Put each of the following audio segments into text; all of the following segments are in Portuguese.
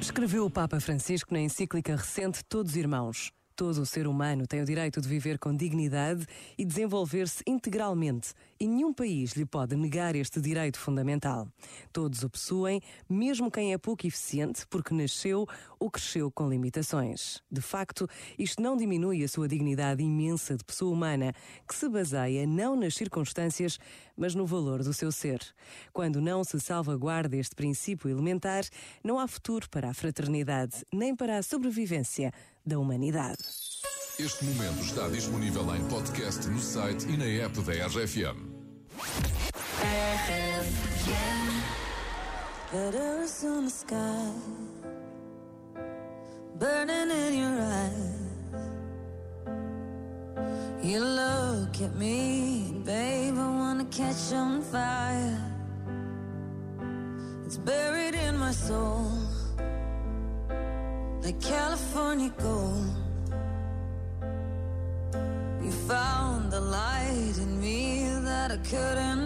Escreveu o Papa Francisco na encíclica recente Todos Irmãos. Todo o ser humano tem o direito de viver com dignidade e desenvolver-se integralmente, e nenhum país lhe pode negar este direito fundamental. Todos o possuem, mesmo quem é pouco eficiente, porque nasceu ou cresceu com limitações. De facto, isto não diminui a sua dignidade imensa de pessoa humana, que se baseia não nas circunstâncias, mas no valor do seu ser. Quando não se salvaguarda este princípio elementar, não há futuro para a fraternidade, nem para a sobrevivência da humanidade. Este momento está disponível em podcast no site e na app da RFM. Letters on the sky, burning in your eyes. You look at me, babe, I wanna catch on fire. It's buried in my soul, like California gold. You found the light in me that I couldn't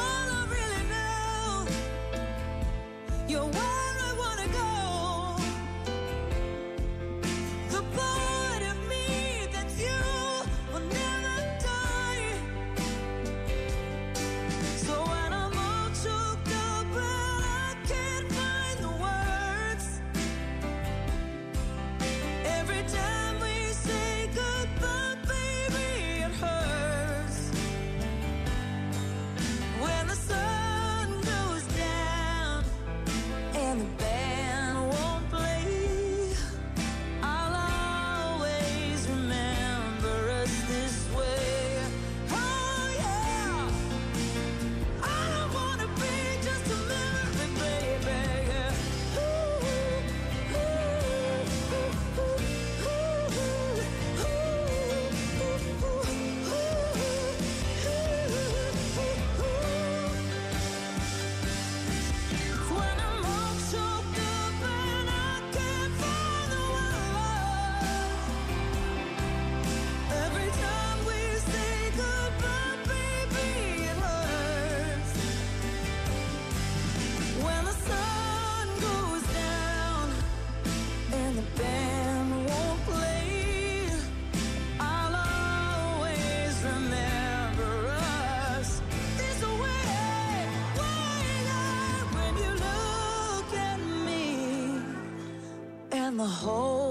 the whole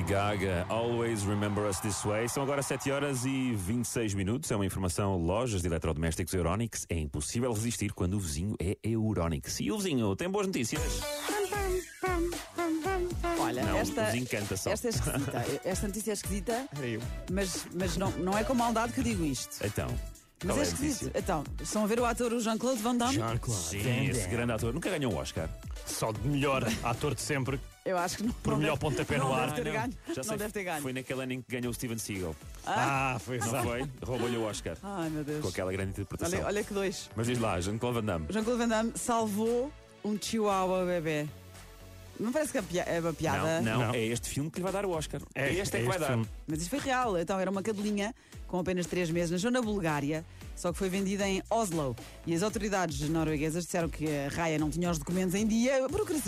Lady Gaga, Always Remember Us This Way. São agora 7 horas e 26 minutos. É uma informação: lojas de eletrodomésticos Euronix. É impossível resistir quando o vizinho é Euronix. E o vizinho tem boas notícias. Olha, Não, esta, o vizinho canta só. esta é esquisita. Esta notícia é esquisita, eu. mas, mas não, não é com maldade que eu digo isto. Então, Mas é é esquisito. Então, estão a ver o ator Jean-Claude Van Damme? Sim, esse grande ator. Nunca ganhou um Oscar. Só de melhor ator de sempre. Eu acho que não. Por não melhor deve- pontapé não no ar. Deve ter ganho. Já sei, não deve ter ganho. Foi naquele ano em que ganhou o Steven Seagal. Ah, foi Não exato. foi? Roubou-lhe o Oscar. Ai, meu Deus. Com aquela grande interpretação. Olha, olha que dois. Mas diz lá, Jean-Claude Van Damme. O Jean-Claude Van Damme salvou um chihuahua bebê. Não parece que é é uma piada? Não, não, Não. é este filme que lhe vai dar o Oscar. É, este é, é que vai dar. filme. Mas isso foi real. Então era uma cadelinha com apenas 3 meses, nasceu na Bulgária, só que foi vendida em Oslo. E as autoridades norueguesas disseram que a Raya não tinha os documentos em dia. A burocracia